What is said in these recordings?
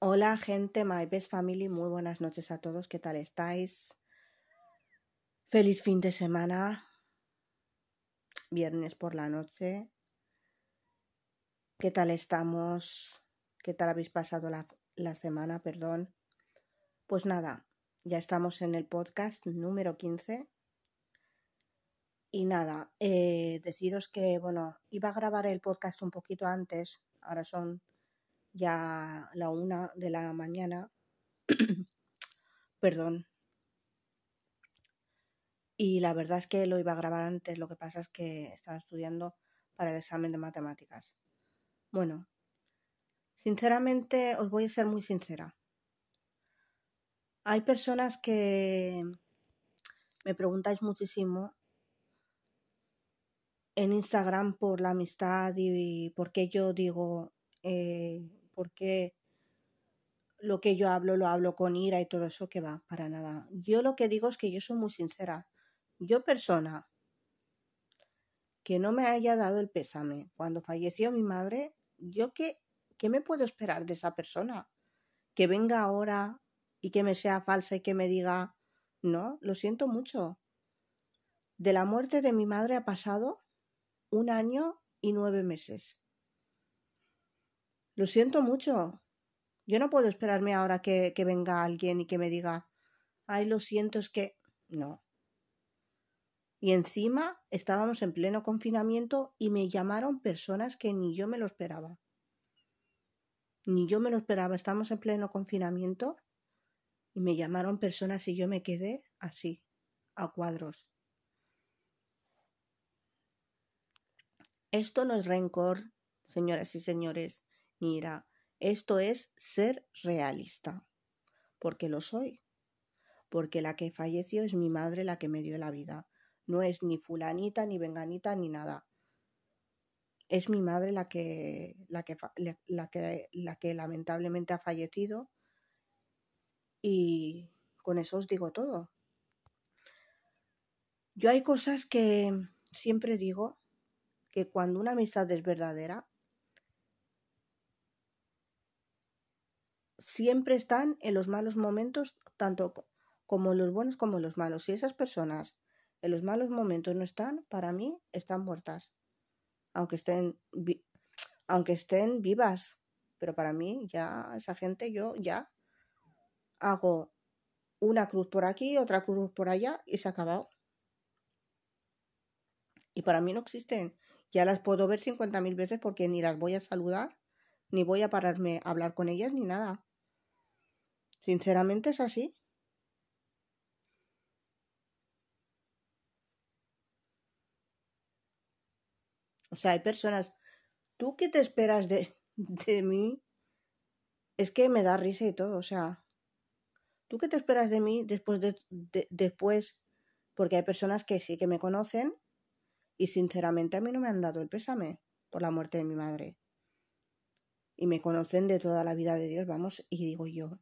Hola gente, my best family, muy buenas noches a todos, ¿qué tal estáis? Feliz fin de semana, viernes por la noche. ¿Qué tal estamos? ¿Qué tal habéis pasado la, la semana? Perdón. Pues nada, ya estamos en el podcast número 15. Y nada, eh, deciros que, bueno, iba a grabar el podcast un poquito antes, ahora son ya la una de la mañana. Perdón. Y la verdad es que lo iba a grabar antes, lo que pasa es que estaba estudiando para el examen de matemáticas. Bueno, sinceramente os voy a ser muy sincera. Hay personas que me preguntáis muchísimo en Instagram por la amistad y por qué yo digo, eh, por qué lo que yo hablo lo hablo con ira y todo eso que va, para nada. Yo lo que digo es que yo soy muy sincera. Yo persona que no me haya dado el pésame cuando falleció mi madre, yo qué, qué me puedo esperar de esa persona? Que venga ahora y que me sea falsa y que me diga, no, lo siento mucho. De la muerte de mi madre ha pasado un año y nueve meses. Lo siento mucho. Yo no puedo esperarme ahora que, venga alguien y que me diga, ay, lo siento, es que... No. Y encima estábamos en pleno confinamiento y me llamaron personas que ni yo me lo esperaba. Ni yo me lo esperaba. Estamos en pleno confinamiento y me llamaron personas y yo me quedé así, a cuadros. Esto no es rencor, señoras y señores, ni ira. Esto es ser realista. Porque lo soy. Porque la que falleció es mi madre la que me dio la vida. No es ni fulanita, ni venganita, ni nada. Es mi madre la que, la que, la que, la que lamentablemente ha fallecido. Y con eso os digo todo. Yo hay cosas que siempre digo que cuando una amistad es verdadera, siempre están en los malos momentos, tanto como en los buenos como en los malos. Si esas personas en los malos momentos no están, para mí están muertas. Aunque estén, aunque estén vivas. Pero para mí, ya esa gente, yo ya hago una cruz por aquí, otra cruz por allá y se ha acabado. Y para mí no existen. Ya las puedo ver 50.000 veces porque ni las voy a saludar, ni voy a pararme a hablar con ellas, ni nada. Sinceramente es así. O sea, hay personas, ¿tú qué te esperas de, de mí? Es que me da risa y todo, o sea, ¿tú qué te esperas de mí después de, de, después? Porque hay personas que sí que me conocen y sinceramente a mí no me han dado el pésame por la muerte de mi madre. Y me conocen de toda la vida de Dios, vamos, y digo yo,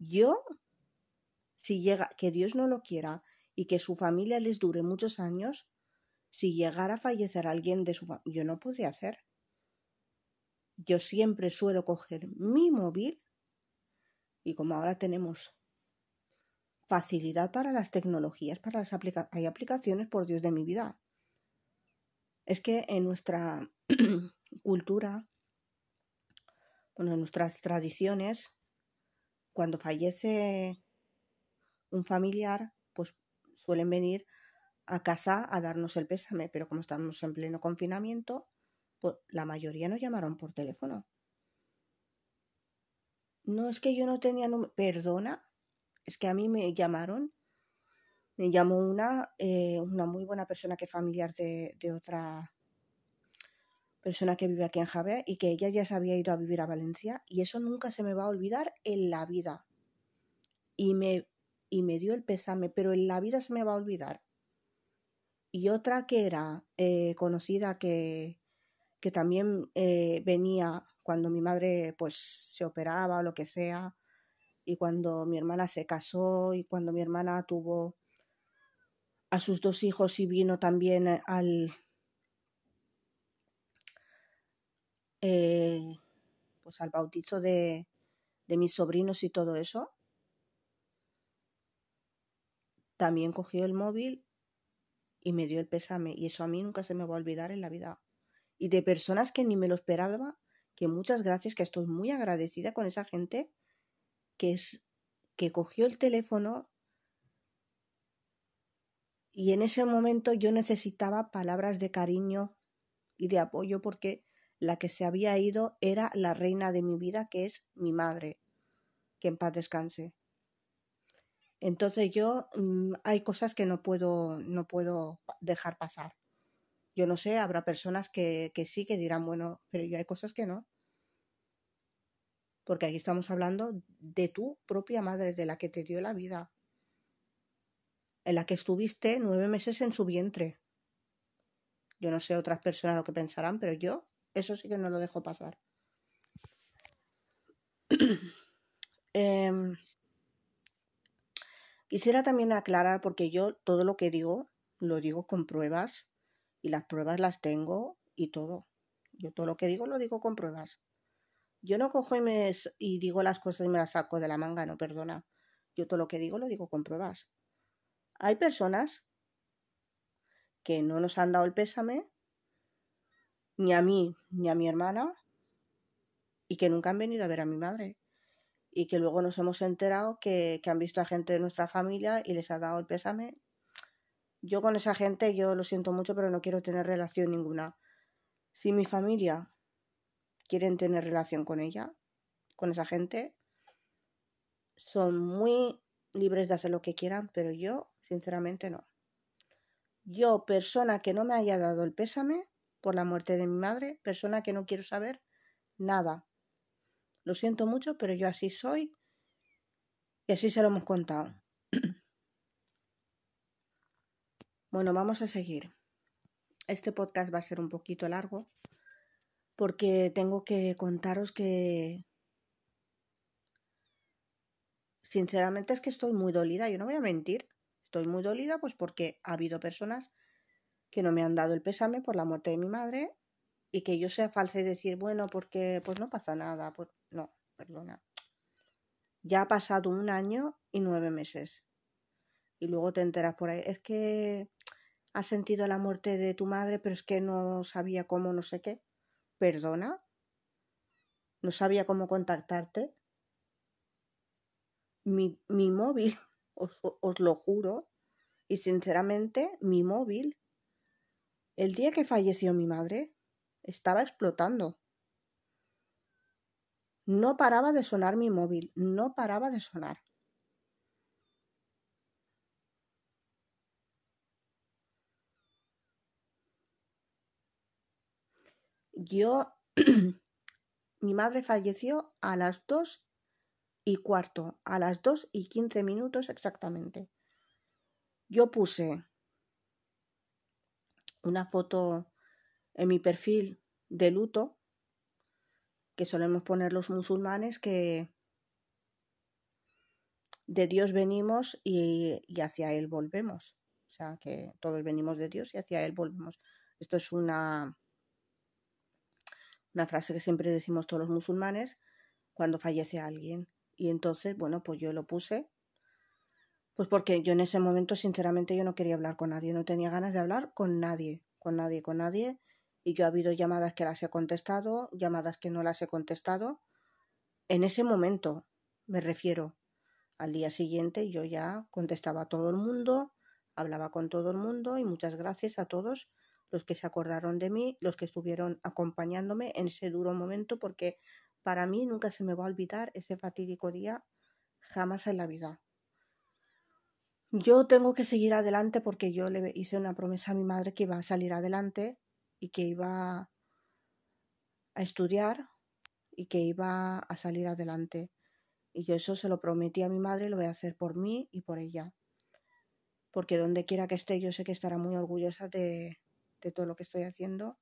yo, si llega, que Dios no lo quiera y que su familia les dure muchos años, si llegara a fallecer alguien de su familia, yo no podría hacer. Yo siempre suelo coger mi móvil y como ahora tenemos facilidad para las tecnologías, para las aplicaciones, hay aplicaciones por Dios de mi vida. Es que en nuestra cultura, bueno, en nuestras tradiciones, cuando fallece un familiar, pues suelen venir a casa a darnos el pésame, pero como estamos en pleno confinamiento, pues la mayoría nos llamaron por teléfono. No es que yo no tenía número, perdona, es que a mí me llamaron, me llamó una, eh, una muy buena persona que es familiar de, de otra persona que vive aquí en Javier y que ella ya se había ido a vivir a Valencia y eso nunca se me va a olvidar en la vida. Y me, y me dio el pésame, pero en la vida se me va a olvidar. Y otra que era eh, conocida que, que también eh, venía cuando mi madre pues se operaba o lo que sea y cuando mi hermana se casó y cuando mi hermana tuvo a sus dos hijos y vino también al, eh, pues al bautizo de, de mis sobrinos y todo eso, también cogió el móvil y me dio el pésame. Y eso a mí nunca se me va a olvidar en la vida. Y de personas que ni me lo esperaba, que muchas gracias, que estoy muy agradecida con esa gente que es que cogió el teléfono y en ese momento yo necesitaba palabras de cariño y de apoyo porque la que se había ido era la reina de mi vida, que es mi madre. Que en paz descanse. Entonces yo mm, hay cosas que no puedo, no puedo dejar pasar. Yo no sé, habrá personas que, que sí, que dirán, bueno, pero yo hay cosas que no. Porque aquí estamos hablando de tu propia madre, de la que te dio la vida. En la que estuviste nueve meses en su vientre. Yo no sé otras personas lo que pensarán, pero yo eso sí que no lo dejo pasar. Em, quisiera también aclarar, porque yo todo lo que digo, lo digo con pruebas, y las pruebas las tengo y todo. Yo todo lo que digo lo digo con pruebas. Yo no cojo y, me, y digo las cosas y me las saco de la manga, no, perdona. Yo todo lo que digo lo digo con pruebas. Hay personas que no nos han dado el pésame ni a mí ni a mi hermana y que nunca han venido a ver a mi madre y que luego nos hemos enterado que, que han visto a gente de nuestra familia y les ha dado el pésame. Yo con esa gente, yo lo siento mucho, pero no quiero tener relación ninguna. Si mi familia quieren tener relación con ella, con esa gente, son muy libres de hacer lo que quieran, pero yo, sinceramente, no. Yo, persona que no me haya dado el pésame, por la muerte de mi madre, persona que no quiero saber nada. Lo siento mucho, pero yo así soy y así se lo hemos contado. bueno, vamos a seguir. Este podcast va a ser un poquito largo porque tengo que contaros que sinceramente es que estoy muy dolida, yo no voy a mentir. Estoy muy dolida pues porque ha habido personas que no me han dado el pésame por la muerte de mi madre y que yo sea falsa y decir, bueno, porque pues no pasa nada, pues no, perdona. Ya ha pasado un año y nueve meses. Y luego te enteras por ahí, es que has sentido la muerte de tu madre, pero es que no sabía cómo, no sé qué. Perdona. No sabía cómo contactarte. Mi, mi móvil, os, os lo juro, y sinceramente, mi móvil el día que falleció mi madre, estaba explotando. No paraba de sonar mi móvil, no paraba de sonar. Yo, mi madre falleció a las dos y cuarto, a las dos y quince minutos exactamente. Yo puse una foto en mi perfil de luto que solemos poner los musulmanes que de Dios venimos y, hacia Él volvemos. O sea, que todos venimos de Dios y hacia Él volvemos. Esto es una, una frase que siempre decimos todos los musulmanes cuando fallece alguien. Y entonces, bueno, pues yo lo puse pues porque yo en ese momento, sinceramente, yo no quería hablar con nadie, no tenía ganas de hablar con nadie, con nadie, con nadie. Y yo ha habido llamadas que las he contestado, llamadas que no las he contestado. En ese momento, me refiero. Al día siguiente yo ya contestaba a todo el mundo, hablaba con todo el mundo y muchas gracias a todos los que se acordaron de mí, los que estuvieron acompañándome en ese duro momento, porque para mí nunca se me va a olvidar ese fatídico día, jamás en la vida. Yo tengo que seguir adelante porque yo le hice una promesa a mi madre que iba a salir adelante y que iba a estudiar y que iba a salir adelante. Y yo eso se lo prometí a mi madre, lo voy a hacer por mí y por ella. Porque donde quiera que esté, yo sé que estará muy orgullosa de, de todo lo que estoy haciendo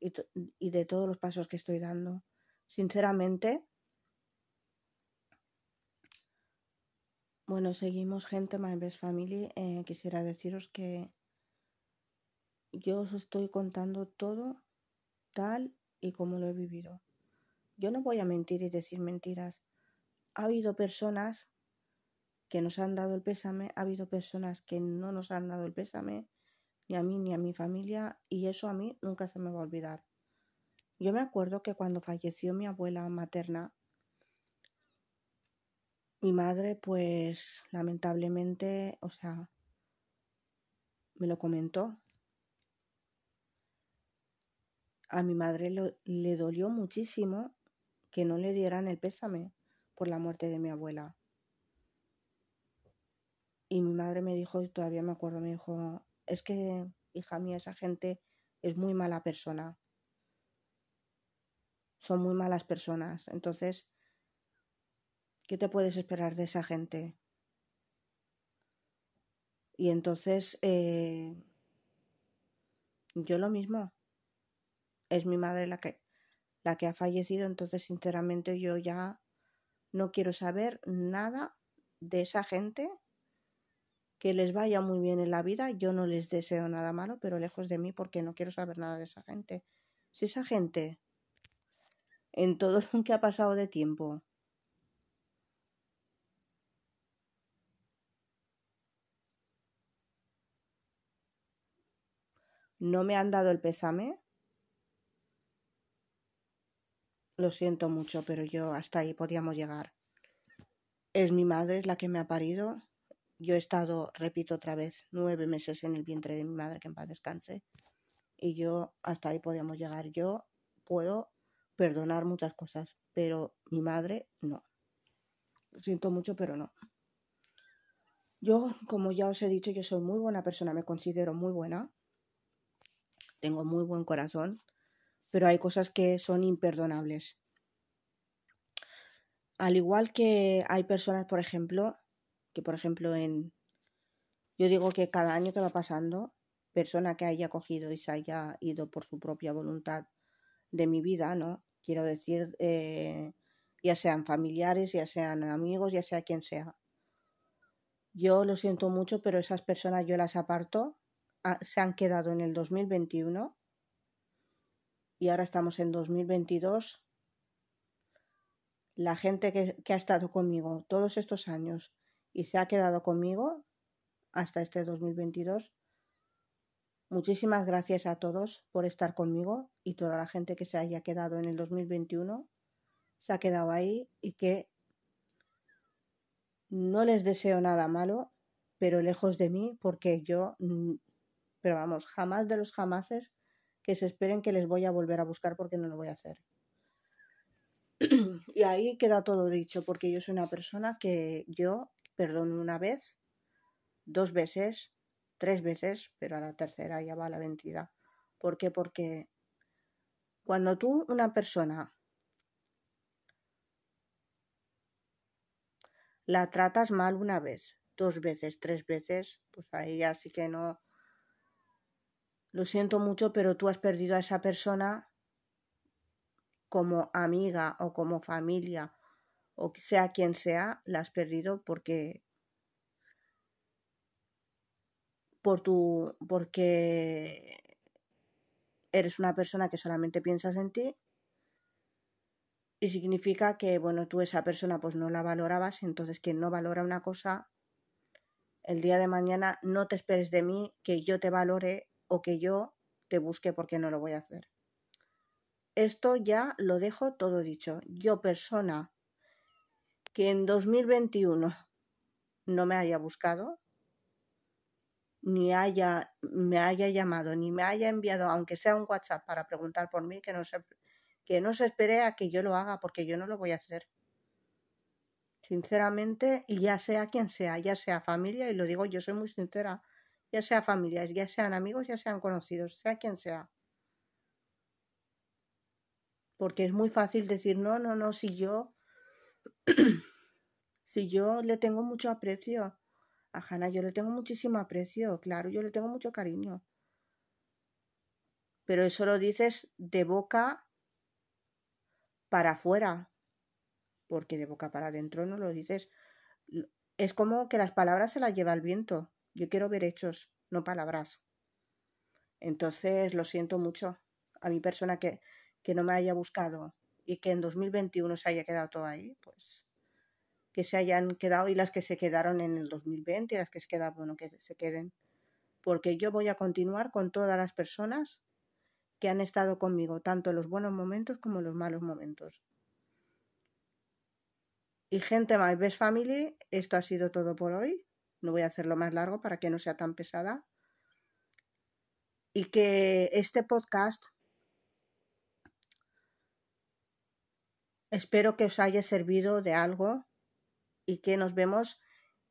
y, y de todos los pasos que estoy dando. Sinceramente, Bueno, seguimos gente, My Best Family. Eh, quisiera deciros que yo os estoy contando todo tal y como lo he vivido. Yo no voy a mentir y decir mentiras. ha habido personas que nos han dado el pésame, ha habido personas que no nos han dado el pésame, ni a mí ni a mi familia, y eso a mí nunca se me va a olvidar. Yo me acuerdo que cuando falleció mi abuela materna, mi madre, pues lamentablemente, o sea, me lo comentó. A mi madre le dolió muchísimo que no le dieran el pésame por la muerte de mi abuela. Y mi madre me dijo, y todavía me acuerdo, me dijo, es que, hija mía, esa gente es muy mala persona. Son muy malas personas. Entonces, ¿qué te puedes esperar de esa gente? Y entonces, eh, yo lo mismo. Es mi madre la que, la que ha fallecido, entonces sinceramente yo ya no quiero saber nada de esa gente que les vaya muy bien en la vida. Yo no les deseo nada malo, pero lejos de mí porque no quiero saber nada de esa gente. Si esa gente, en todo lo que ha pasado de tiempo, no me han dado el pésame, lo siento mucho, pero yo hasta ahí podíamos llegar. Es mi madre la que me ha parido, yo he estado, repito otra vez, nueve meses en el vientre de mi madre, que en paz descanse, y yo hasta ahí podíamos llegar. Yo puedo perdonar muchas cosas, pero mi madre no. Lo siento mucho, pero no. Yo, como ya os he dicho, yo soy muy buena persona, me considero muy buena. Tengo muy buen corazón, pero hay cosas que son imperdonables. Al igual que hay personas, por ejemplo, que por ejemplo en... Yo digo que cada año que va pasando, persona que haya cogido y se haya ido por su propia voluntad de mi vida, ¿no? Quiero decir, eh, ya sean familiares, ya sean amigos, ya sea quien sea. Yo lo siento mucho, pero esas personas yo las aparto. Ah, se han quedado en el 2021 y ahora estamos en 2022. La gente que, que ha estado conmigo todos estos años y se ha quedado conmigo hasta este 2022. Muchísimas gracias a todos por estar conmigo y toda la gente que se haya quedado en el 2021 se ha quedado ahí y que no les deseo nada malo, pero lejos de mí porque yo, pero vamos, jamás de los jamases que se esperen que les voy a volver a buscar porque no lo voy a hacer. y ahí queda todo dicho porque yo soy una persona que yo perdón una vez, dos veces, tres veces, pero a la tercera ya va la vencida. ¿Por qué? Porque cuando tú, una persona, la tratas mal una vez, dos veces, tres veces, pues ahí ya sí que no. Lo siento mucho, pero tú has perdido a esa persona como amiga o como familia o sea quien sea, la has perdido porque por tu porque eres una persona que solamente piensas en ti y significa que bueno, tú esa persona pues no la valorabas, entonces quien no valora una cosa el día de mañana no te esperes de mí que yo te valore o que yo te busque porque no lo voy a hacer. Esto ya lo dejo todo dicho. Yo persona que en 2021 no me haya buscado, ni haya, me haya llamado, ni me haya enviado, aunque sea un WhatsApp para preguntar por mí, que no se, que no se espere a que yo lo haga, porque yo no lo voy a hacer. Sinceramente, y ya sea quien sea, ya sea familia, y lo digo yo soy muy sincera, ya sea familia, ya sean amigos, ya sean conocidos, sea quien sea. Porque es muy fácil decir, no, no, no, si yo si yo le tengo mucho aprecio a Hannah, yo le tengo muchísimo aprecio, claro, yo le tengo mucho cariño. Pero eso lo dices de boca para afuera, porque de boca para adentro no lo dices. Es como que las palabras se las lleva el viento. Yo quiero ver hechos, no palabras. Entonces lo siento mucho a mi persona que, que no me haya buscado y que en 2021 se haya quedado todo ahí, pues que se hayan quedado y las que se quedaron en el 2020 y las que se quedan, bueno, que se queden. Porque yo voy a continuar con todas las personas que han estado conmigo, tanto en los buenos momentos como en los malos momentos. Y gente, My Best Family, esto ha sido todo por hoy. No voy a hacerlo más largo para que no sea tan pesada. Y que este podcast espero que os haya servido de algo y que nos vemos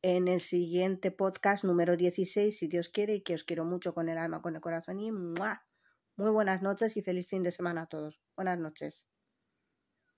en el siguiente podcast número 16, si Dios quiere, y que os quiero mucho con el alma, con el corazón y muy buenas noches y feliz fin de semana a todos. Buenas noches.